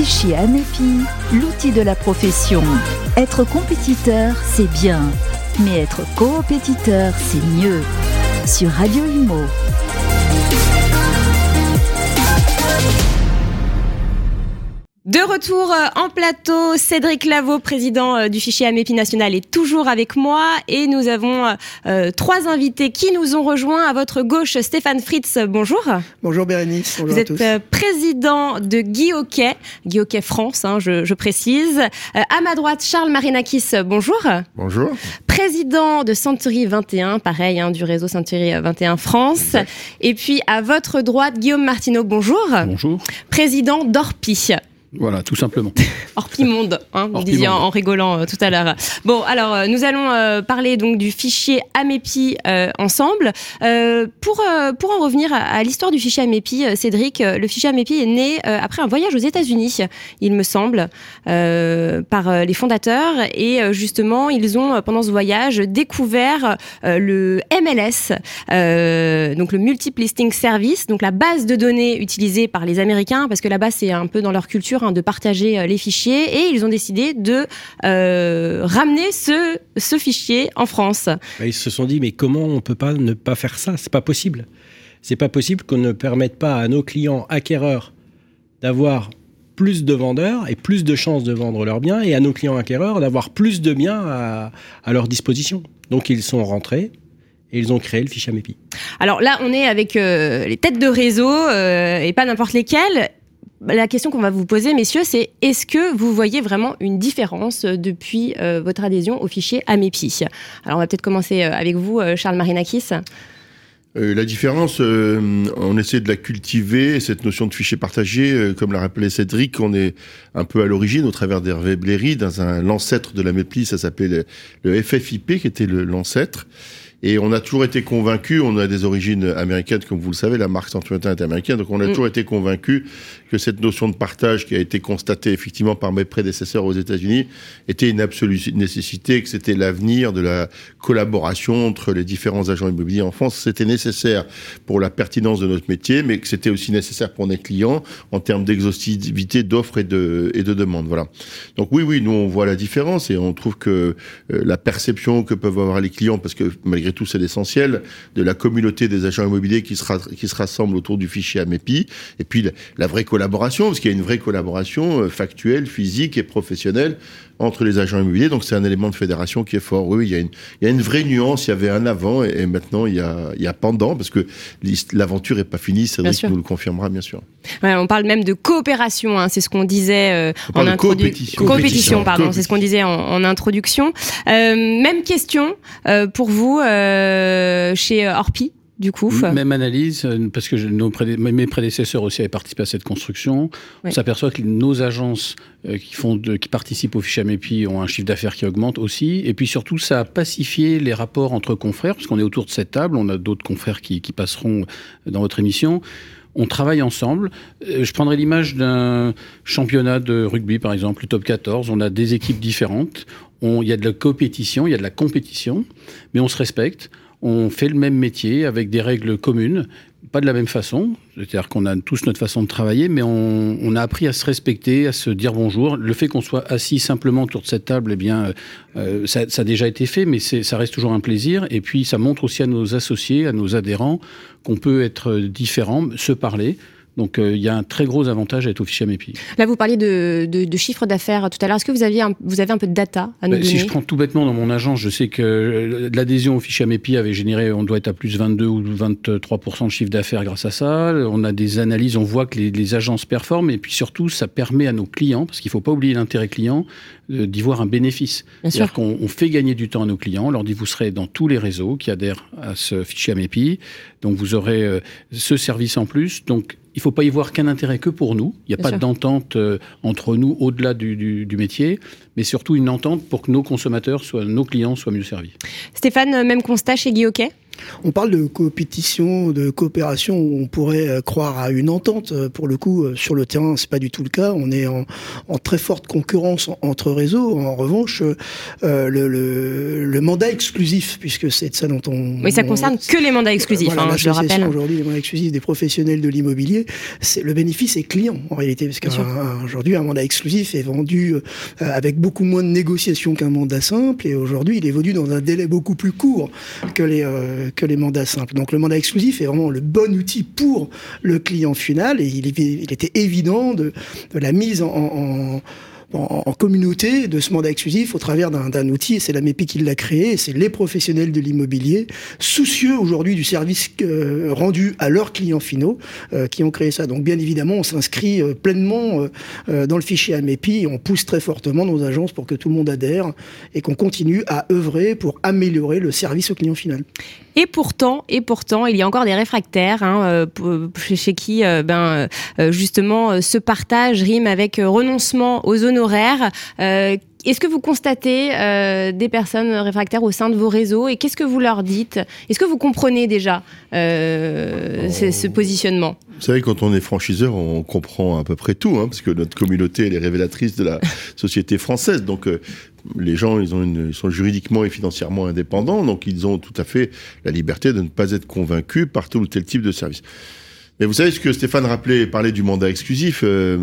Fichier Amepi, l'outil de la profession. Être compétiteur, c'est bien, mais être coopétiteur, c'est mieux. Sur Radio Imo. De retour euh, en plateau, Cédric Lavaux, président euh, du fichier AMEPI national, est toujours avec moi et nous avons euh, trois invités qui nous ont rejoints. À votre gauche, Stéphane Fritz, bonjour. Bonjour Bérénice, bonjour Vous êtes président de Guy Hockey, Guy Hockey France, hein, je, je, précise. à ma droite, Charles Marinakis, bonjour. Bonjour. Président de Century 21, pareil, hein, du réseau Century 21 France. Exact. Et puis à votre droite, Guillaume Martineau, bonjour. Bonjour. Président d'Orpi. Voilà, tout simplement. Orpimonde, hein, vous disiez en, en, rigolant euh, tout à l'heure. Bon, alors euh, nous allons euh, parler donc du fichier AMEPI ensemble. pour pour en revenir à, à l'histoire du fichier AMEPI, Cédric, le fichier AMEPI est né après un voyage aux États-Unis, il me semble, par les fondateurs et justement ils ont pendant ce voyage découvert le MLS, donc le Multiple Listing Service, donc la base de données utilisée par les Américains parce que là-bas c'est un peu dans leur culture de partager les fichiers et ils ont décidé de euh, ramener ce, ce fichier en France. Ils se sont dit mais comment on peut pas ne pas faire ça? C'est pas possible. C'est pas possible qu'on ne permette pas à nos clients acquéreurs d'avoir plus de vendeurs et plus de chances de vendre leurs biens et à nos clients acquéreurs d'avoir plus de biens à, à leur disposition. Donc ils sont rentrés, et ils ont créé le fichier AMEPI. Alors là, on est avec euh, les têtes de réseau euh, et pas n'importe lesquelles la question qu'on va vous poser, messieurs, c'est est-ce que vous voyez vraiment une différence depuis euh, votre adhésion au fichier AMEPI? Alors, on va peut-être commencer avec vous, Charles Marinakis. Euh, la différence, euh, on essaie de la cultiver, cette notion de fichier partagé, euh, comme l'a rappelé Cédric, on est un peu à l'origine au travers d'Hervé Bléry, dans un l'ancêtre de la MEPLI, ça s'appelait le, le, FFIP, qui était l'ancêtre. Et on a toujours été convaincu, on a des origines américaines, comme vous le savez, la marque Centurion est américaine, donc on a mm. toujours été convaincu que cette notion de partage qui a été constatée effectivement par mes prédécesseurs aux États-Unis était une absolue nécessité, que c'était l'avenir de la collaboration entre les différents agents immobiliers en France. C'était nécessaire pour la pertinence de notre métier, mais que c'était aussi nécessaire pour nos clients en termes d'exhaustivité d'offres et de, et de demandes. Voilà. Donc oui, oui, nous on voit la différence et on trouve que euh, la perception que peuvent avoir les clients, parce que malgré tout c'est l'essentiel, de la communauté des agents immobiliers qui se, qui se rassemblent autour du fichier AMEPI, et puis la vraie collaboration, parce qu'il y a une vraie collaboration euh, factuelle, physique et professionnelle entre les agents immobiliers. Donc c'est un élément de fédération qui est fort. Oui, il y a une, il y a une vraie nuance. Il y avait un avant et, et maintenant il y, a, il y a pendant parce que l'aventure est pas finie. Cédric nous le confirmera bien sûr. Ouais, on parle même de coopération. Hein, c'est ce qu'on disait euh, en introduction. Compétition. compétition. pardon. C'est ce qu'on disait en, en introduction. Euh, même question euh, pour vous chez Orpi du coup Même analyse, parce que nos prédé mes prédécesseurs aussi avaient participé à cette construction. Oui. On s'aperçoit que nos agences euh, qui, font de, qui participent au fichier AMEPI ont un chiffre d'affaires qui augmente aussi. Et puis surtout, ça a pacifié les rapports entre confrères, parce qu'on est autour de cette table, on a d'autres confrères qui, qui passeront dans votre émission on travaille ensemble. Je prendrai l'image d'un championnat de rugby, par exemple, le top 14. On a des équipes différentes. Il y a de la compétition, il y a de la compétition, mais on se respecte on fait le même métier avec des règles communes, pas de la même façon, c'est-à-dire qu'on a tous notre façon de travailler, mais on, a appris à se respecter, à se dire bonjour. Le fait qu'on soit assis simplement autour de cette table, eh bien, euh, ça, ça, a déjà été fait, mais ça reste toujours un plaisir. Et puis, ça montre aussi à nos associés, à nos adhérents, qu'on peut être différent, se parler. Donc euh, il y a un très gros avantage à être au fichier AMEPI. Là, vous parliez de, de, de chiffre d'affaires tout à l'heure. Est-ce que vous, aviez un, vous avez un peu de data à nous ben, donner Si je prends tout bêtement dans mon agence, je sais que l'adhésion au fichier AMEPI avait généré, on doit être à plus 22 ou 23% de chiffre d'affaires grâce à ça. On a des analyses, on voit que les, les, agences performent et puis surtout, ça permet à nos clients, parce qu'il ne faut pas oublier l'intérêt client, d'y voir un bénéfice. C'est-à-dire qu'on on fait gagner du temps à nos clients. On leur dit vous serez dans tous les réseaux qui adhèrent à ce fichier AMEPI, donc vous aurez euh, ce service en plus. Donc il ne faut pas y voir qu'un intérêt que pour nous. Il n'y a Bien pas d'entente euh, entre nous au-delà du, du, du, métier, mais surtout une entente pour que nos consommateurs, soient, nos clients soient mieux servis. Stéphane, même constat chez Guy Hockey? On parle de compétition, de coopération où on pourrait euh, croire à une entente. Euh, pour le coup, euh, sur le terrain, c'est pas du tout le cas. On est en, très forte concurrence entre réseaux. En revanche, le, le, mandat exclusif, puisque c'est de ça dont on. Oui, ça concerne que les mandats exclusifs. hein, je le rappelle. Aujourd'hui, les mandats exclusifs des professionnels de l'immobilier, c'est le bénéfice est client en réalité, parce qu'aujourd'hui, un, mandat exclusif est vendu avec beaucoup moins de négociations qu'un mandat simple, et aujourd'hui, il est vendu dans un délai beaucoup plus court que les que les mandats simples. Donc le mandat exclusif est vraiment le bon outil pour le client final et il, était évident de, la mise en en, communauté de ce mandat exclusif au travers d'un outil, et c'est la MEPI qui l'a créé, c'est les professionnels de l'immobilier, soucieux aujourd'hui du service euh, rendu à leurs clients finaux, euh, qui ont créé ça. Donc bien évidemment, on s'inscrit euh, pleinement dans le fichier AMEPI, et on pousse très fortement nos agences pour que tout le monde adhère, et qu'on continue à œuvrer pour améliorer le service au client final. Et pourtant, et pourtant, il y a encore des réfractaires hein, chez qui, ben, justement, ce partage rime avec renoncement aux zones euh, est-ce que vous constatez euh, des personnes réfractaires au sein de vos réseaux et qu'est-ce que vous leur dites? Est-ce que vous comprenez déjà euh, ce, positionnement? Vous savez, quand on est franchiseur, on comprend à peu près tout, hein, parce que notre communauté est révélatrice de la société française. Donc, les gens, ils, ont ils sont juridiquement et financièrement indépendants, donc ils ont tout à fait la liberté de ne pas être convaincus par tel ou tel type de service. Mais vous savez ce que Stéphane rappelait, parlait du mandat exclusif. Euh,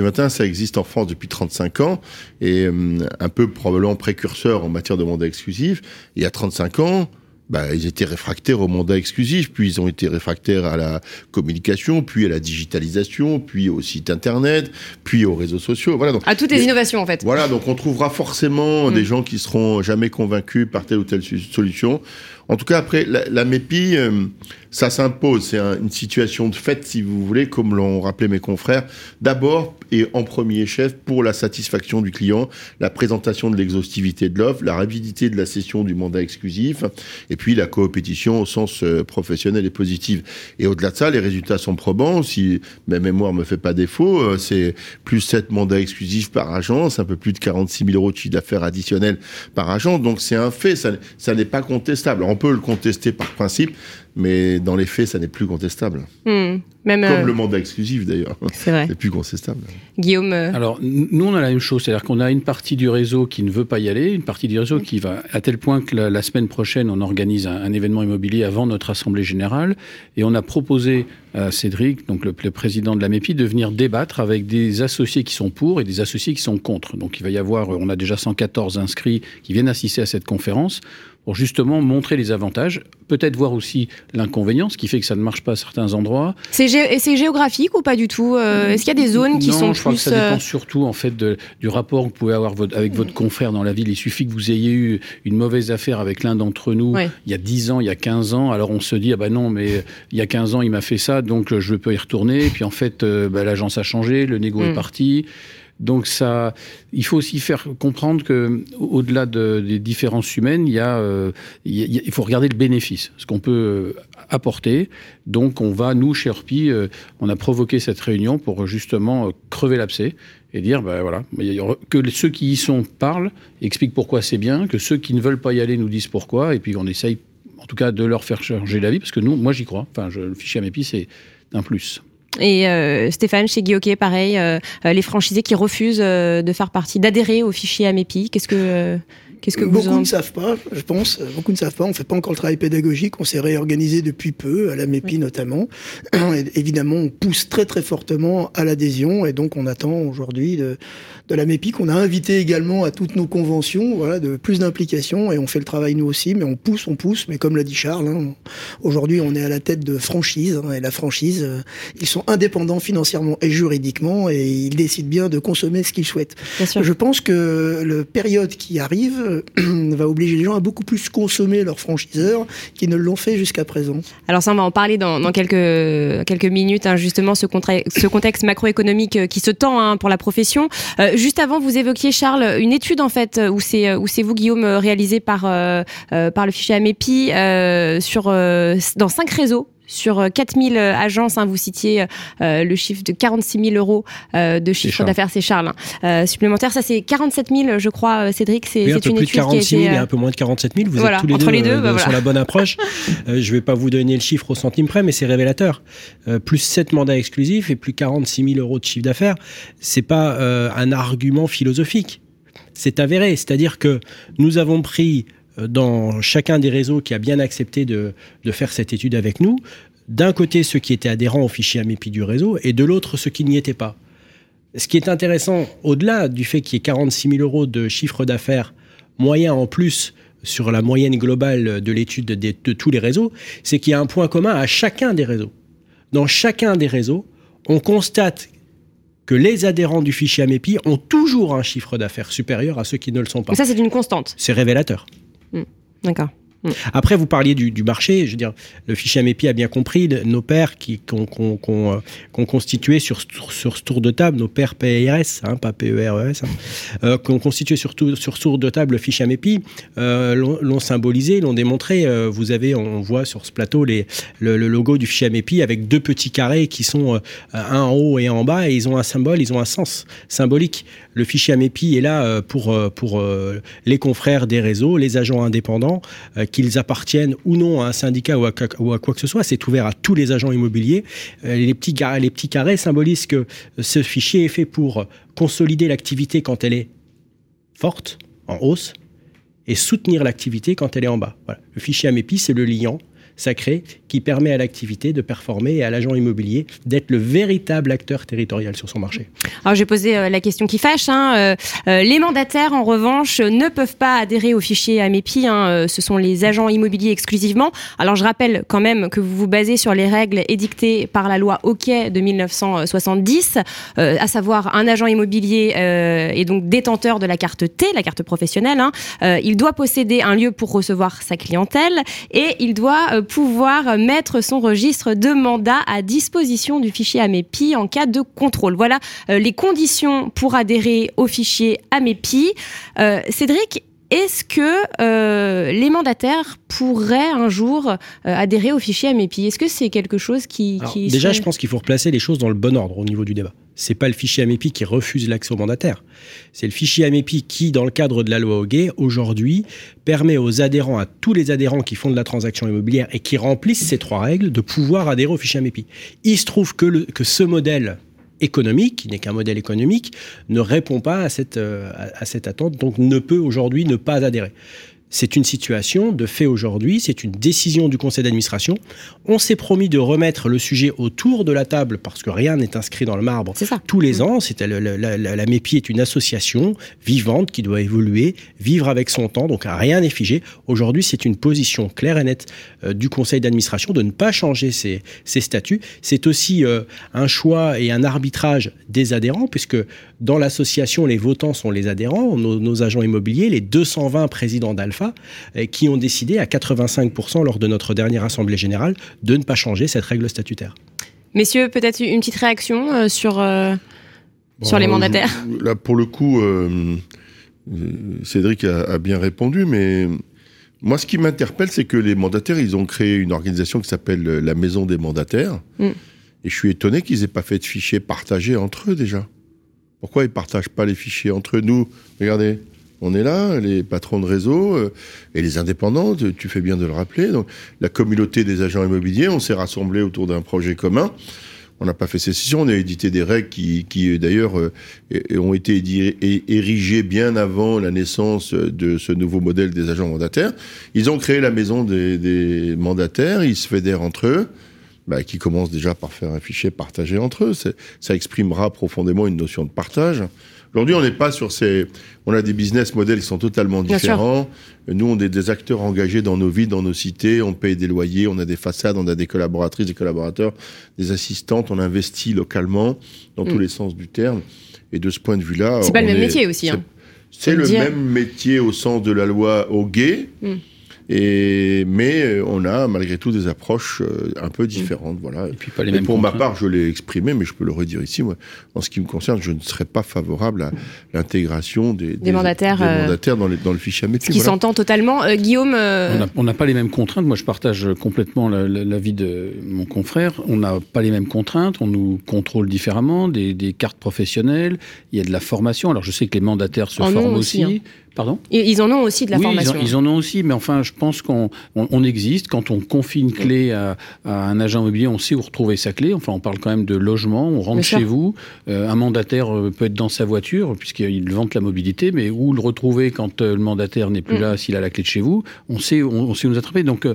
Matin, ça existe en France depuis 35 ans et euh, un peu probablement précurseur en matière de mandat exclusif. Il y a 35 ans, bah, ils étaient réfractaires au mandat exclusif, puis ils ont été réfractaires à la communication, puis à la digitalisation, puis au site internet, puis aux réseaux sociaux. Voilà, donc, à toutes les innovations en fait. Voilà, donc on trouvera forcément mm. des gens qui seront jamais convaincus par telle ou telle solution. En tout cas, après, la, la MEPI, euh, ça s'impose. C'est une situation de fait, si vous voulez, comme l'ont rappelé mes confrères. D'abord et en premier chef pour la satisfaction du client, la présentation de l'exhaustivité de l'offre, la rapidité de la cession du mandat exclusif, et puis la coopétition au sens euh, professionnel et positif. Et au-delà de ça, les résultats sont probants. Si ma mémoire me fait pas défaut, euh, c'est plus 7 mandats exclusifs par agence, un peu plus de 46 000 euros de chiffre d'affaires additionnel par agence. Donc c'est un fait, ça, n'est pas contestable. on peut le contester par principe, mais dans les faits, ça n'est plus contestable. Hmm. Même, Comme euh, le mandat exclusif d'ailleurs. C'est vrai. plus contestable. Guillaume euh, Alors, nous, on a la même chose. C'est-à-dire qu'on a une partie du réseau qui ne veut pas y aller, une partie du réseau qui va, à tel point que la, semaine prochaine, on organise un, événement immobilier avant notre Assemblée Générale. Et on a proposé à Cédric, donc le, président de la MEPI, de venir débattre avec des associés qui sont pour et des associés qui sont contre. Donc, il va y avoir, on a déjà 114 inscrits qui viennent assister à cette conférence pour justement montrer les avantages, peut-être voir aussi l'inconvénient, ce qui fait que ça ne marche pas à certains endroits. C'est géographique ou pas du tout euh, Est-ce qu'il y a des zones qui sont je crois que ça dépend euh, surtout en fait du rapport que vous pouvez avoir avec votre confrère dans la ville. Il suffit que vous ayez eu une mauvaise affaire avec l'un d'entre nous il y a 10 ans, il y a 15 ans, alors on se dit ah bah non mais il y a 15 ans il m'a fait ça donc je peux y retourner. Et puis en fait euh, bah, l'agence a changé, le négo est mm. parti. Donc ça, il faut aussi faire comprendre que au-delà des différences humaines, il, y a, euh, il, faut regarder le bénéfice, ce qu'on peut euh, apporter. Donc on va, nous, chez Orpi, euh, on a provoqué cette réunion pour justement crever l'abcès et dire, ben voilà, que ceux qui y sont parlent, expliquent pourquoi c'est bien, que ceux qui ne veulent pas y aller nous disent pourquoi, et puis on essaye, en tout cas, de leur faire changer la vie, parce que nous, moi j'y crois. Enfin, je, le fichier AMEPI, c'est un plus. Et euh, Stéphane, chez Guy pareil, euh, euh, les franchisés qui refusent de faire partie, d'adhérer au fichier AMEPI, qu'est-ce que Qu'est-ce que Beaucoup ne savent pas, je pense. Beaucoup ne savent pas. On ne fait pas encore le travail pédagogique. On s'est réorganisé depuis peu, à la MEPI notamment. évidemment, on pousse très très fortement à l'adhésion et donc on attend aujourd'hui de, de la MEPI qu'on a invité également à toutes nos conventions, voilà, de plus d'implication et on fait le travail nous aussi, mais on pousse, on pousse. Mais comme l'a dit Charles, hein, aujourd'hui on est à la tête de franchise hein, et la franchise, euh, ils sont indépendants financièrement et juridiquement et ils décident bien de consommer ce qu'ils souhaitent. Je pense que la période qui arrive va obliger les gens à beaucoup plus consommer leurs franchiseurs qui ne l'ont fait jusqu'à présent. Alors ça, on va en parler dans, quelques, quelques minutes, hein, justement, ce, ce contexte macroéconomique euh, qui se tend hein, pour la profession. Euh, juste avant, vous évoquiez, Charles, une étude, en fait, où c'est, où c'est vous, Guillaume, réalisé par, par le fichier AMEPI sur, dans cinq réseaux sur 4000 agences. Hein, vous citiez le chiffre de 46 000 euros de chiffre d'affaires, c'est Charles. Hein. supplémentaire, ça c'est 47 000, je crois, Cédric. C'est oui, un peu une plus de 46 000 et un peu moins de 47 000. Vous êtes tous les entre deux, les deux bah sur la bonne approche. je ne vais pas vous donner le chiffre au centime près, mais c'est révélateur. plus 7 mandats exclusifs et plus 46 000 euros de chiffre d'affaires, c'est pas un argument philosophique c'est avéré. C'est-à-dire que nous avons pris euh, dans chacun des réseaux qui a bien accepté de, faire cette étude avec nous, d'un côté ceux qui étaient adhérents au fichier AMEPI du réseau et de l'autre ceux qui n'y étaient pas. Ce qui est intéressant, au-delà du fait qu'il y ait 46 000 euros de chiffre d'affaires moyen en plus sur la moyenne globale de l'étude de, de, tous les réseaux, c'est qu'il y a un point commun à chacun des réseaux. Dans chacun des réseaux, on constate que les adhérents du fichier AMEPI ont toujours un chiffre d'affaires supérieur à ceux qui ne le sont pas. ça, c'est une constante. C'est révélateur. D'accord. Mm. Après, vous parliez du, marché. Je veux dire, le fichier AMEPI a bien compris nos pairs qui qu'on euh, constitué sur, sur ce tour de table, nos pairs PERS, hein, pas PERES, hein, euh, qu'on constitué sur, sur ce tour de table le fichier AMEPI, euh, l'ont symbolisé, l'ont démontré. vous avez, on voit sur ce plateau le, logo du fichier AMEPI avec deux petits carrés qui sont un en haut et un en bas, et ils ont un symbole, ils ont un sens symbolique. Le fichier AMEPI est là pour, pour les confrères des réseaux, les agents indépendants qu'ils appartiennent ou non à un syndicat ou à, quoi que ce soit. C'est ouvert à tous les agents immobiliers. Euh, les, petits carrés, les petits carrés symbolisent que ce fichier est fait pour consolider l'activité quand elle est forte, en hausse, et soutenir l'activité quand elle est en bas. Le fichier AMEPI, c'est le liant sacré qui permet à l'activité de performer et à l'agent immobilier d'être le véritable acteur territorial sur son marché. Alors j'ai posé euh, la question qui fâche. Hein. Euh, euh, les mandataires, en revanche, ne peuvent pas adhérer au fichier AMEPI. Hein. Ce sont les agents immobiliers exclusivement. Alors je rappelle quand même que vous vous basez sur les règles édictées par la loi Hockey de 1970, à savoir un agent immobilier est donc détenteur de la carte T, la carte professionnelle. Hein. il doit posséder un lieu pour recevoir sa clientèle et il doit pouvoir mettre son registre de mandat à disposition du fichier AMEPI en cas de contrôle. Voilà euh, les conditions pour adhérer au fichier AMEPI. Euh, Cédric, est-ce que euh, les mandataires pourraient un jour adhérer au fichier AMEPI Est-ce que c'est quelque chose qui... déjà, je pense qu'il faut replacer les choses dans le bon ordre au niveau du débat c'est pas le fichier AMEPI qui refuse l'accès aux mandataires. C'est le fichier AMEPI qui, dans le cadre de la loi Hoguet, aujourd'hui, permet aux adhérents, à tous les adhérents qui font de la transaction immobilière et qui remplissent ces trois règles, de pouvoir adhérer au fichier AMEPI. Il se trouve que, que ce modèle économique, qui n'est qu'un modèle économique, ne répond pas à cette, euh, à cette attente, donc ne peut aujourd'hui ne pas adhérer. C'est une situation de fait aujourd'hui, c'est une décision du conseil d'administration. On s'est promis de remettre le sujet autour de la table parce que rien n'est inscrit dans le marbre tous les mmh. ans. C'est, la, la, MEPI est une association vivante qui doit évoluer, vivre avec son temps, donc rien n'est figé. Aujourd'hui, c'est une position claire et nette euh, du conseil d'administration de ne pas changer ses, statuts. C'est aussi euh, un choix et un arbitrage des adhérents, puisque dans l'association, les votants sont les adhérents, nos, nos agents immobiliers, les 220 présidents d'Alpha euh, qui ont décidé à 85% lors de notre dernière Assemblée générale de ne pas changer cette règle statutaire. Messieurs, peut-être une petite réaction euh, sur, euh, sur les mandataires Là, pour le coup, Cédric a, bien répondu, mais moi, ce qui m'interpelle, c'est que les mandataires, ils ont créé une organisation qui s'appelle la Maison des mandataires. Mm. Et je suis étonné qu'ils n'aient pas fait de fichiers partagés entre eux déjà. Pourquoi ils ne partagent pas les fichiers entre nous Regardez, on est là, les patrons de réseau euh, et les indépendants, tu fais bien de le rappeler. Donc, la communauté des agents immobiliers, on s'est rassemblés autour d'un projet commun. On n'a pas fait sécession, on a édité des règles qui, qui d'ailleurs, euh, ont été érigées bien avant la naissance de ce nouveau modèle des agents mandataires. Ils ont créé la maison des, mandataires, ils se fédèrent entre eux. Bah, qui commencent déjà par faire un fichier partagé entre eux. Ça exprimera profondément une notion de partage. Aujourd'hui, on n'est pas sur ces. On a des business models qui sont totalement différents. Nous, on est des acteurs engagés dans nos villes, dans nos cités. On paye des loyers, on a des façades, on a des collaboratrices, des collaborateurs, des assistantes. On investit localement dans tous mm. les sens du terme. Et de ce point de vue-là. C'est pas le même métier aussi. Hein. C'est le même métier au sens de la loi au gay. Mm. Et, mais on a malgré tout des approches un peu différentes. Voilà. Et puis pas les mêmes pour ma part, je l'ai exprimé, mais je peux le redire ici. Moi, en ce qui me concerne, je ne serais pas favorable à l'intégration des, des, mandataires, mandataires dans, les, dans, le fichier AMEPI. Qui s'entend totalement. Guillaume On n'a pas les mêmes contraintes. Moi, je partage complètement l'avis de mon confrère. On n'a pas les mêmes contraintes. On nous contrôle différemment. Des, des, cartes professionnelles. Il y a de la formation. Alors, je sais que les mandataires se forment aussi. Hein. Pardon Ils en ont aussi de la formation. Ils en, ont aussi, mais enfin, je pense qu'on on, existe. Quand on confie une clé à, un agent immobilier, on sait où retrouver sa clé. Enfin, on parle quand même de logement. On rentre chez vous. Euh, un mandataire euh, peut être dans sa voiture, puisqu'il vante la mobilité, mais où le retrouver quand euh, le mandataire n'est plus mm. là, s'il a la clé de chez vous On sait, on, sait où nous attraper. Donc,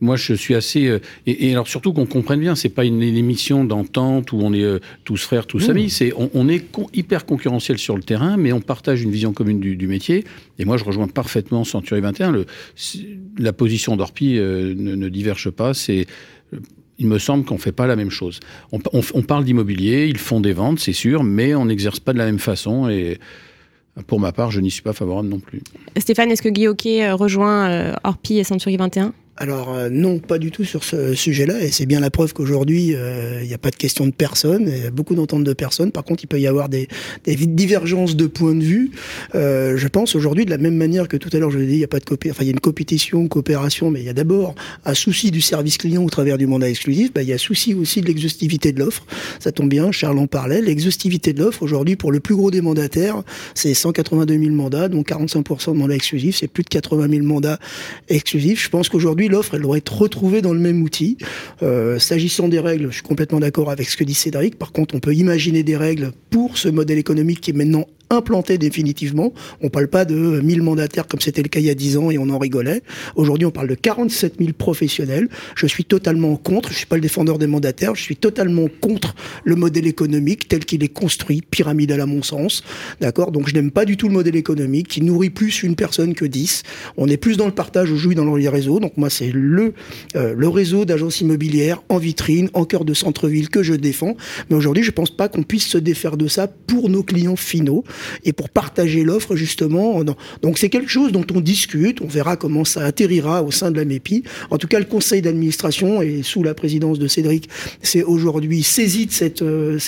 moi, je suis assez. Euh, et, alors surtout qu'on comprenne bien, c'est pas une, émission d'entente où on est euh, tous frères, tous amis. C'est on, est hyper concurrentiel sur le terrain, mais on partage une vision commune du, métier. Et moi, je rejoins parfaitement Century 21. Le, la position d'Orpi euh, ne, diverge pas. C'est il me semble qu'on ne fait pas la même chose. On, on parle d'immobilier, ils font des ventes, c'est sûr, mais on n'exerce pas de la même façon. Et pour ma part, je n'y suis pas favorable non plus. Stéphane, est-ce que Guy rejoint Orpi et Century 21 alors euh, non, pas du tout sur ce sujet-là, et c'est bien la preuve qu'aujourd'hui, euh, il n'y a pas de question de personne, il y a beaucoup d'ententes de personnes. Par contre, il peut y avoir des, des divergences de points de vue. Euh, je pense aujourd'hui, de la même manière que tout à l'heure, je l'ai dit, il n'y a pas de copé enfin, il y a une compétition, coopération, mais il y a d'abord un souci du service client au travers du mandat exclusif. Bah, il y a souci aussi de l'exhaustivité de l'offre. Ça tombe bien, Charles en parlait. L'exhaustivité de l'offre aujourd'hui, pour le plus gros des mandataires, c'est 182 000 mandats, donc 45% de mandats exclusifs, c'est plus de 80 000 mandats exclusifs. Je pense qu'aujourd'hui l'offre, elle doit être retrouvée dans le même outil. Euh, s'agissant des règles, je suis complètement d'accord avec ce que dit Cédric. Par contre, on peut imaginer des règles pour ce modèle économique qui est maintenant implanté définitivement. On parle pas de 1000 mandataires comme c'était le cas il y a 10 ans et on en rigolait. Aujourd'hui, on parle de 47 000 professionnels. Je suis totalement contre, je suis pas le défendeur des mandataires, je suis totalement contre le modèle économique tel qu'il est construit, pyramidal à mon sens. D'accord? Donc je n'aime pas du tout le modèle économique qui nourrit plus une personne que 10. On est plus dans le partage aujourd'hui dans les réseaux. Donc moi, c'est le, euh, le réseau d'agences immobilières en vitrine, en cœur de centre-ville que je défends. Mais aujourd'hui, je pense pas qu'on puisse se défaire de ça pour nos clients finaux et pour partager l'offre justement. Donc c'est quelque chose dont on discute, on verra comment ça atterrira au sein de la MEPI. En tout cas, le conseil d'administration et sous la présidence de Cédric, c'est aujourd'hui saisi de euh,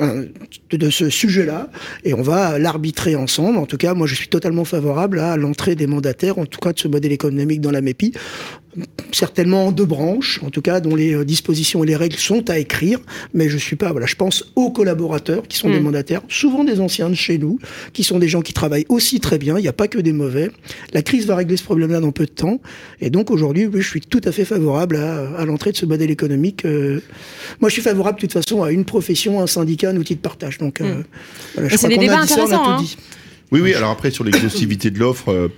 euh, de ce sujet-là et on va l'arbitrer ensemble. En tout cas, moi je suis totalement favorable à l'entrée des mandataires, en tout cas de ce modèle économique dans la MEPI certainement en deux branches, en tout cas dont les euh, dispositions et les règles sont à écrire, mais je suis pas, voilà, je pense aux collaborateurs qui sont des mm. mandataires, souvent des anciens de chez nous, qui sont des gens qui travaillent aussi très bien, il n'y a pas que des mauvais. La crise va régler ce problème-là dans peu de temps, et donc aujourd'hui, je suis tout à fait favorable à, l'entrée de ce modèle économique. Euh. moi, je suis favorable de toute façon à une profession, un syndicat, un outil de partage. Donc, euh, mm. voilà, c'est des débats intéressants. Hein. Oui, oui. Alors après, sur l'exhaustivité de l'offre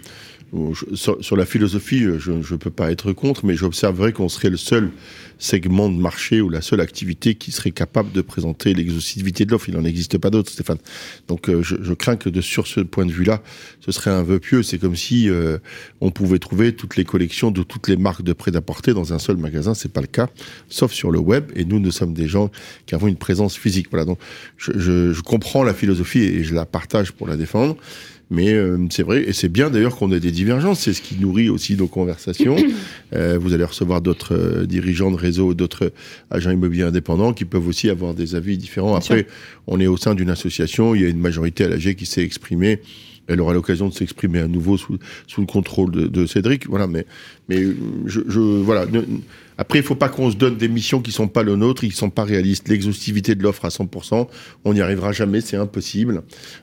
sur, la philosophie, je ne peux pas être contre, mais j'observerais qu'on serait le seul segment de marché ou la seule activité qui serait capable de présenter l'exhaustivité de l'offre. Il n'en existe pas d'autres, Stéphane. Donc euh, je, crains que de, sur ce point de vue-là, ce serait un vœu pieux. C'est comme si euh, on pouvait trouver toutes les collections de toutes les marques de prêt-à-porter dans un seul magasin. C'est pas le cas, sauf sur le web. Et nous, nous sommes des gens qui avons une présence physique. Voilà. Donc je, je comprends la philosophie et je la partage pour la défendre. Mais euh, c'est vrai, et c'est bien d'ailleurs qu'on ait des divergences, c'est ce qui nourrit aussi nos conversations. Euh, vous allez recevoir d'autres euh, dirigeants de réseau, d'autres agents immobiliers indépendants qui peuvent aussi avoir des avis différents. Après, on est au sein d'une association, il y a une majorité à l'AG qui s'est exprimée elle aura l'occasion de s'exprimer à nouveau sous, sous le contrôle de, de, Cédric. Voilà, mais, mais je, je voilà. Après, il faut pas qu'on se donne des missions qui sont pas le nôtre, qui sont pas réalistes. L'exhaustivité de l'offre à 100%, on n'y arrivera jamais, c'est impossible.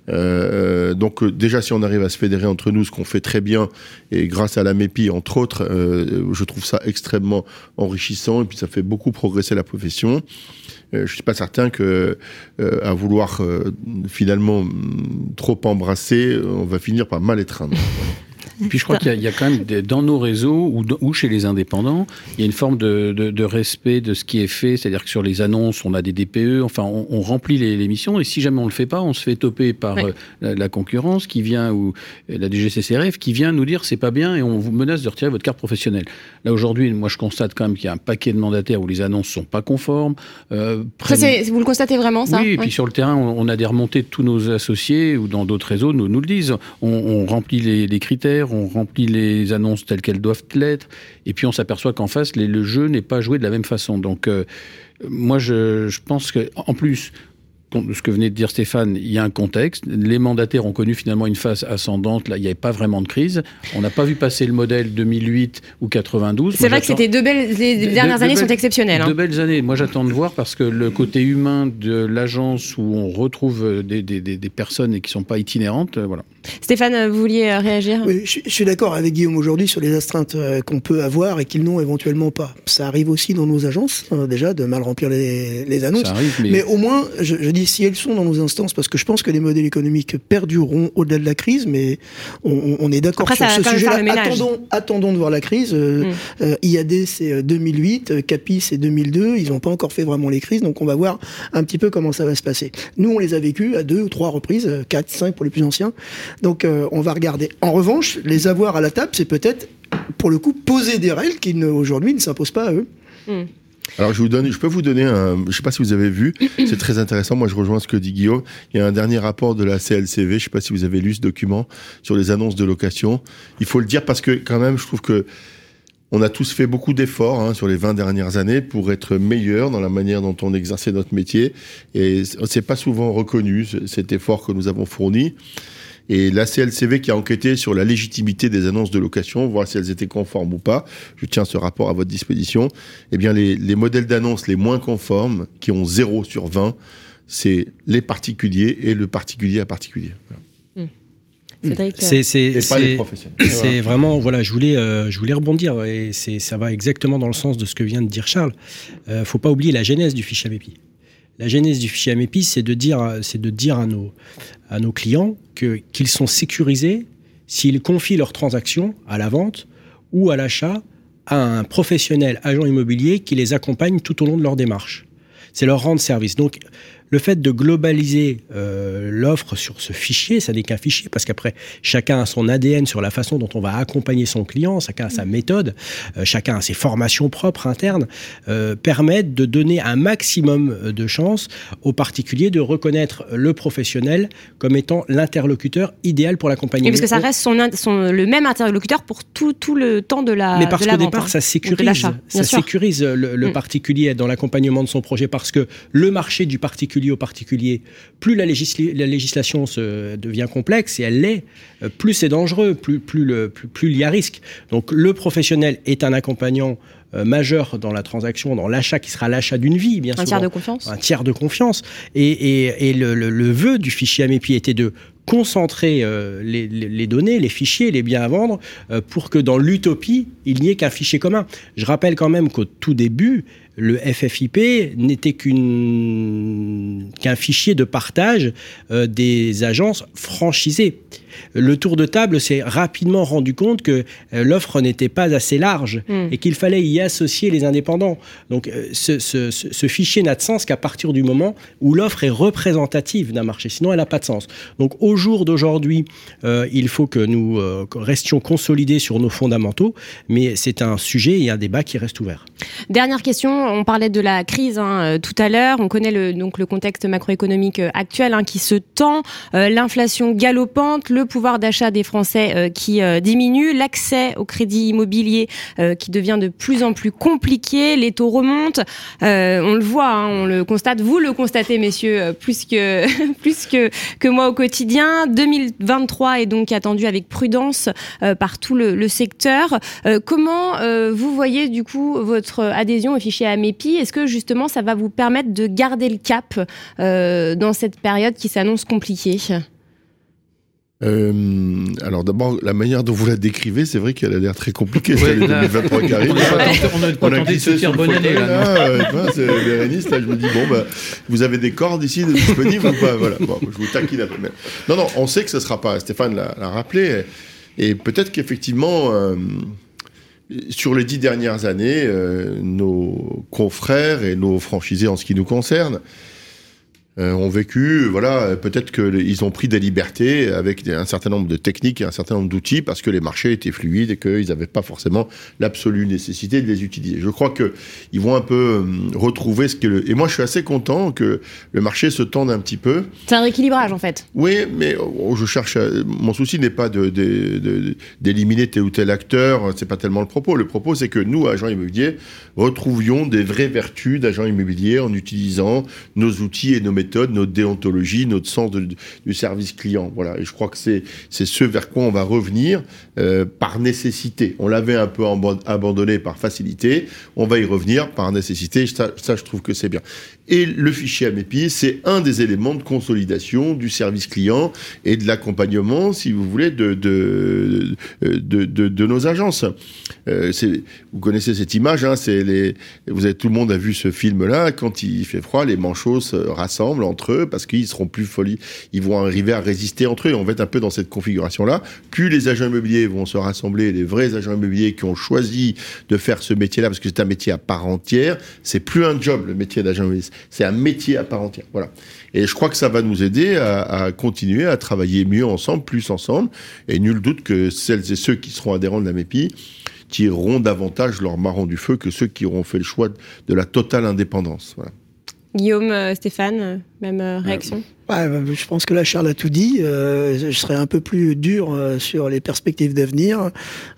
Euh, donc euh, déjà, si on arrive à se fédérer entre nous, ce qu'on fait très bien, et grâce à la MEPI, entre autres, euh, je trouve ça extrêmement enrichissant, et puis ça fait beaucoup progresser la profession. Euh, je suis pas certain que euh, à vouloir euh, finalement trop embrasser, on va finir par mal étreindre. Puis je crois qu'il y, a quand même dans nos réseaux ou, chez les indépendants, il y a une forme de, respect de ce qui est fait. C'est-à-dire que sur les annonces, on a des DPE, enfin, on, remplit les, missions. Et si jamais on ne le fait pas, on se fait toper par euh, la, concurrence qui vient, ou la DGCCRF, qui vient nous dire c'est pas bien et on vous menace de retirer votre carte professionnelle. Là, aujourd'hui, moi, je constate quand même qu'il y a un paquet de mandataires où les annonces sont pas conformes. Euh, ça, vous le constatez vraiment, ça Oui, et puis sur le terrain, on, a des remontées de tous nos associés ou dans d'autres réseaux nous, nous le disent. On, remplit les, les critères faire, on remplit les annonces telles qu'elles doivent l'être, et puis on s'aperçoit qu'en face, le jeu n'est pas joué de la même façon. Donc, euh, moi, je, je pense que, en plus, ce que venait de dire Stéphane, il y a un contexte. Les mandataires ont connu finalement une phase ascendante. Là, il n'y avait pas vraiment de crise. On n'a pas vu passer le modèle 2008 ou 92. C'est vrai que c'était deux belles. Les dernières années sont exceptionnelles. Hein. Deux belles années. Moi, j'attends de voir parce que le côté humain de l'agence où on retrouve des, des, des, personnes et qui ne sont pas itinérantes, euh, voilà. Stéphane, vous vouliez euh, réagir? Oui, je, suis d'accord avec Guillaume aujourd'hui sur les astreintes euh, qu'on peut avoir et qu'ils n'ont éventuellement pas. Ça arrive aussi dans nos agences, déjà, de mal remplir les, les annonces. Ça arrive, mais... mais... au moins, je, je dis si elles sont dans nos instances, parce que je pense que les modèles économiques perdureront au-delà de la crise, mais on, est d'accord sur ce sujet-là. Attendons, attendons de voir la crise. Euh, mm. euh, IAD, c'est 2008, euh, CAPI, c'est 2002. Ils n'ont pas encore fait vraiment les crises, donc on va voir un petit peu comment ça va se passer. Nous, on les a vécus à deux ou trois reprises, quatre, cinq pour les plus anciens. Donc, on va regarder. En revanche, les avoir à la table, c'est peut-être, pour le coup, poser des règles qui aujourd'hui ne s'imposent pas à eux. Mm. Alors je vous donne, je peux vous donner un, je sais pas si vous avez vu, c'est très intéressant. Moi je rejoins ce que dit Guillaume. Il y a un dernier rapport de la CLCV, je sais pas si vous avez lu ce document sur les annonces de location. Il faut le dire parce que quand même, je trouve que on a tous fait beaucoup d'efforts hein, sur les 20 dernières années pour être meilleurs dans la manière dont on exerçait notre métier et c'est pas souvent reconnu cet effort que nous avons fourni. Et la CLCV qui a enquêté sur la légitimité des annonces de location, voir si elles étaient conformes ou pas, je tiens ce rapport à votre disposition, eh bien les, modèles d'annonces les moins conformes, qui ont 0 sur 20, c'est les particuliers et le particulier à particulier. Hmm. C'est vraiment voilà, je voulais euh, je voulais rebondir et c'est ça va exactement dans le sens de ce que vient de dire Charles. Euh, faut pas oublier la genèse du fichier AMEPI. La genèse du fichier AMEPI, c'est de dire c'est de dire à nos à nos clients qu'ils sont sécurisés s'ils confient leurs transactions à la vente ou à l'achat à un professionnel agent immobilier qui les accompagne tout au long de leur démarche. C'est leur rendre service. Donc, le fait de globaliser euh, l'offre sur ce fichier, ça n'est qu'un fichier, parce qu'après, chacun a son ADN sur la façon dont on va accompagner son client, chacun a sa méthode, euh, chacun a ses formations propres internes, euh, permettent de donner un maximum de chances aux particuliers de reconnaître le professionnel comme étant l'interlocuteur idéal pour l'accompagnement. Et parce que ça reste son, le même interlocuteur pour tout, tout le temps de la Mais parce qu'au départ, hein. ça sécurise, ça sécurise le, mm. particulier dans l'accompagnement de son projet, parce que le marché du particulier au particulier, plus la, législation se devient complexe, et elle l'est, euh, plus c'est dangereux, plus, plus, le, plus, il y a risque. Donc le professionnel est un accompagnant euh, majeur dans la transaction, dans l'achat qui sera l'achat d'une vie, bien sûr. Un tiers de confiance. Un tiers de confiance. Et, le, le, vœu du fichier AMEPI était de concentrer euh, les, données, les fichiers, les biens à vendre, pour que dans l'utopie, il n'y ait qu'un fichier commun. Je rappelle quand même qu'au tout début, le FFIP n'était qu'un fichier de partage euh, des agences franchisées. Le tour de table s'est rapidement rendu compte que euh, l'offre n'était pas assez large hmm. et qu'il fallait y associer les indépendants. Donc euh, ce, fichier n'a de sens qu'à partir du moment où l'offre est représentative d'un marché. Sinon, elle n'a pas de sens. Donc au jour d'aujourd'hui, il faut que nous restions consolidés sur nos fondamentaux, mais c'est un sujet et un débat qui reste ouvert. Dernière question, on parlait de la crise hein, euh, tout à l'heure. On connaît le, donc le contexte macroéconomique euh, actuel hein, qui se tend, euh, l'inflation galopante, le pouvoir d'achat des Français qui diminue, l'accès au crédit immobilier qui devient de plus en plus compliqué, les taux remontent. on le voit, hein, on le constate. Vous le constatez, messieurs, plus que plus que que moi au quotidien. 2023 est donc attendu avec prudence par tout le, secteur. comment vous voyez du coup votre adhésion au fichier AMEPI, est-ce que justement ça va vous permettre de garder le cap euh, dans cette période qui s'annonce compliquée? Euh, alors d'abord, la manière dont vous la décrivez, c'est vrai qu'elle a l'air très compliquée, ouais, l'année 2023 qui arrive. On a, de se dire bonne année. Là, là, c'est Bérénice, là, je me dis, bon, bah, vous avez des cordes ici disponibles ou pas? Voilà, bon, je vous taquine un peu. Non, non, on sait que ce ne sera pas, Stéphane l'a rappelé, et, peut-être qu'effectivement... Euh, sur les dix dernières années, euh, nos confrères et nos franchisés en ce qui nous concerne ont vécu, voilà, peut-être qu'ils ont pris des libertés avec un certain nombre de techniques et un certain nombre d'outils parce que les marchés étaient fluides et qu'ils n'avaient pas forcément l'absolue nécessité de les utiliser. Je crois qu'ils vont un peu euh, retrouver ce que le... Et moi, je suis assez content que le marché se tende un petit peu. C'est un rééquilibrage, en fait. Oui, mais oh, je cherche... Mon souci n'est pas d'éliminer de, tel ou tel acteur, c'est pas tellement le propos. Le propos, c'est que nous, agents immobiliers, retrouvions des vraies vertus d'agents immobiliers en utilisant nos outils et nos méthodes notre déontologie, notre sens du service client. Voilà. Et je crois que c'est ce vers quoi on va revenir euh, par nécessité. On l'avait un peu abandonné par facilité. On va y revenir par nécessité. Ça, je trouve que c'est bien. Et le fichier AMEPI, c'est un des éléments de consolidation du service client et de l'accompagnement, si vous voulez, de, de, de, de, nos agences. Euh, vous connaissez cette image, hein, les, vous avez, tout le monde a vu ce film-là. Quand il fait froid, les manchots se rassemblent entre eux parce qu'ils seront plus folis. Ils vont arriver à résister entre eux. on va être un peu dans cette configuration-là. Plus les agents immobiliers vont se rassembler, les vrais agents immobiliers qui ont choisi de faire ce métier-là, parce que c'est un métier à part entière, c'est plus un job, le métier d'agent immobilier c'est un métier à part entière. Voilà. Et je crois que ça va nous aider à, continuer à travailler mieux ensemble, plus ensemble. Et nul doute que celles et ceux qui seront adhérents de la MEPI tireront davantage leur marron du feu que ceux qui auront fait le choix de la totale indépendance. Voilà. Guillaume, euh, Stéphane, euh, même euh, réaction? Bah, je pense que là, Charles a tout dit. je serais un peu plus dur sur les perspectives d'avenir.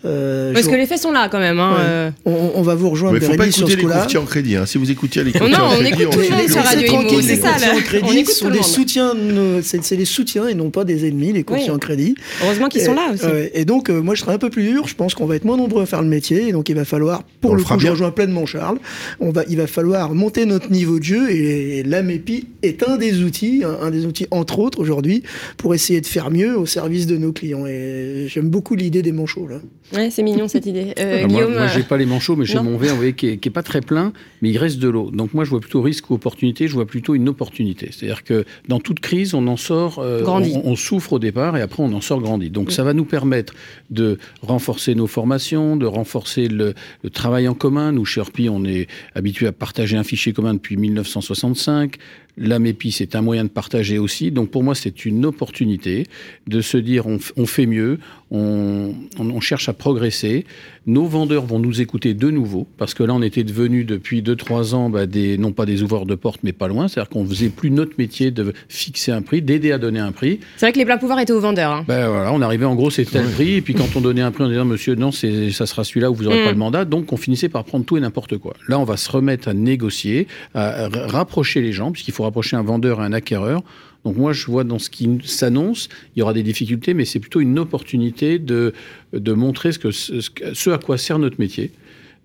Parce que les faits sont là quand même. Hein, on, va vous rejoindre. Il ne faut pas écouter les courtiers en crédit. Hein. Si vous écoutiez les courtiers non, en crédit, on écoute tout le monde sur Radio Imo. C'est ça. Les courtiers en crédit sont des soutiens. C'est des soutiens et non pas des ennemis. Les courtiers en crédit. Heureusement qu'ils sont là aussi. Et donc, moi, je serais un peu plus dur. Je pense qu'on va être moins nombreux à faire le métier. Et donc, il va falloir, pour le coup, je rejoins pleinement Charles. On va, il va falloir monter notre niveau de jeu et la MEPI est un des outils, un des outils entre autres aujourd'hui, pour essayer de faire mieux au service de nos clients. Et j'aime beaucoup l'idée des manchots là. Ouais, c'est mignon cette idée. Euh, ah, moi, moi j'ai pas les manchots, mais j'ai mon verre, vous voyez, qui est, pas très plein, mais il reste de l'eau. Donc moi, je vois plutôt risque ou opportunité. Je vois plutôt une opportunité. C'est-à-dire que dans toute crise, on en sort, euh, on, souffre au départ et après on en sort grandi. Donc ça va nous permettre de renforcer nos formations, de renforcer le, travail en commun. Nous, chez Orpi, on est habitué à partager un fichier commun depuis 1965. La MEPI, c'est un moyen de partager aussi. Donc pour moi, c'est une opportunité de se dire on, on fait mieux, on, on, cherche à progresser. Nos vendeurs vont nous écouter de nouveau, parce que là, on était devenus depuis 2-3 ans, bah, des, non pas des ouvreurs de porte, mais pas loin. C'est-à-dire qu'on faisait plus notre métier de fixer un prix, d'aider à donner un prix. C'est vrai que les pleins pouvoirs étaient aux vendeurs. Hein. Ben voilà, on arrivait en gros, c'était le prix. Et puis quand on donnait un prix, on disait monsieur, non, ça sera celui-là où vous n'aurez mm. pas le mandat. Donc on finissait par prendre tout et n'importe quoi. Là, on va se remettre à négocier, à rapprocher les gens, puisqu'il faut rapprocher un vendeur et un acquéreur. Donc moi, je vois dans ce qui s'annonce, il y aura des difficultés, mais c'est plutôt une opportunité de, de montrer ce, que, ce à quoi sert notre métier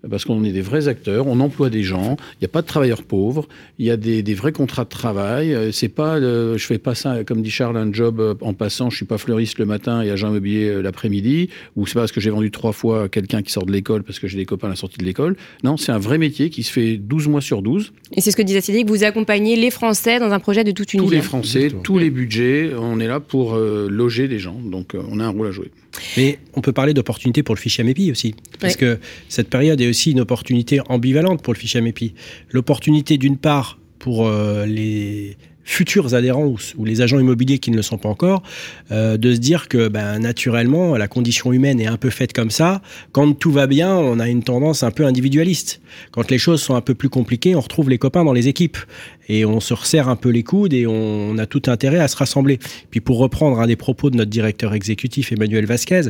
parce qu'on est des vrais acteurs, on emploie des gens, il n'y a pas de travailleurs pauvres, il y a des, vrais contrats de travail. Euh, c'est pas, euh, je fais pas ça, comme dit Charles, un job euh, en passant, je suis pas fleuriste le matin et agent immobilier l'après-midi, ou c'est pas parce que j'ai vendu trois fois à quelqu'un qui sort de l'école parce que j'ai des copains à la sortie de l'école. Non, c'est un vrai métier qui se fait 12 mois sur 12. Et c'est ce que disait Cédric, vous accompagnez les Français dans un projet de toute une Tous les Français, tous les budgets, on est là pour loger des gens, donc on a un rôle à jouer. Mais on peut parler d'opportunité pour le fichier AMEPI aussi. Parce que cette période est aussi une opportunité ambivalente pour le fichier AMEPI. L'opportunité d'une part pour euh, les futurs adhérents ou, les agents immobiliers qui ne le sont pas encore, euh, de se dire que ben, naturellement, la condition humaine est un peu faite comme ça. Quand tout va bien, on a une tendance un peu individualiste. Quand les choses sont un peu plus compliquées, on retrouve les copains dans les équipes et on se resserre un peu les coudes et on, a tout intérêt à se rassembler. Puis pour reprendre un des propos de notre directeur exécutif Emmanuel Vasquez,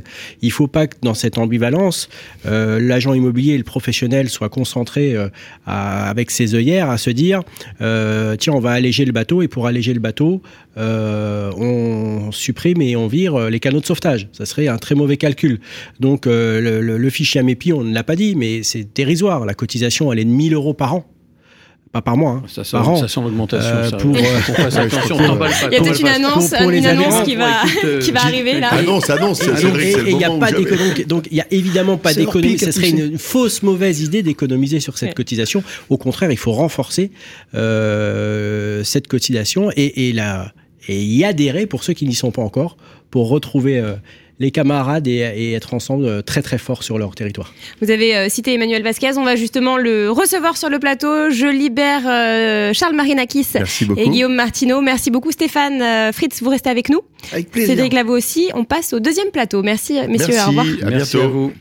il faut pas que dans cette ambivalence, euh, l'agent immobilier et le professionnel soient concentrés euh, avec ses œillères à se dire tiens on va alléger le bateau et pour alléger le bateau, euh, on supprime et on vire les canaux de sauvetage. Ça serait un très mauvais calcul. Donc euh, le, fichier AMEPI, on ne l'a pas dit, mais c'est dérisoire. La cotisation, elle est de 1000 euros par an pas par mois, hein, ça sent, par an. Ça sent l'augmentation. Euh, pour, euh, attention, il y a peut-être une annonce, pour, une annonce qui va, qui va arriver là. Annonce, annonce. Et il n'y a pas d'économie. Donc il y a évidemment pas d'économie. Ce serait une fausse mauvaise idée d'économiser sur cette cotisation. Au contraire, il faut renforcer euh, cette cotisation et, et, la, et y adhérer pour ceux qui n'y sont pas encore, pour retrouver les camarades et, être ensemble très très fort sur leur territoire. Vous avez cité Emmanuel Vasquez, on va justement le recevoir sur le plateau. Je libère Charles Marinakis et Guillaume Martineau. Merci beaucoup Stéphane Fritz, vous restez avec nous. Avec plaisir. Cédric Lavaux aussi. On passe au deuxième plateau. Merci messieurs, au revoir. À bientôt. à vous.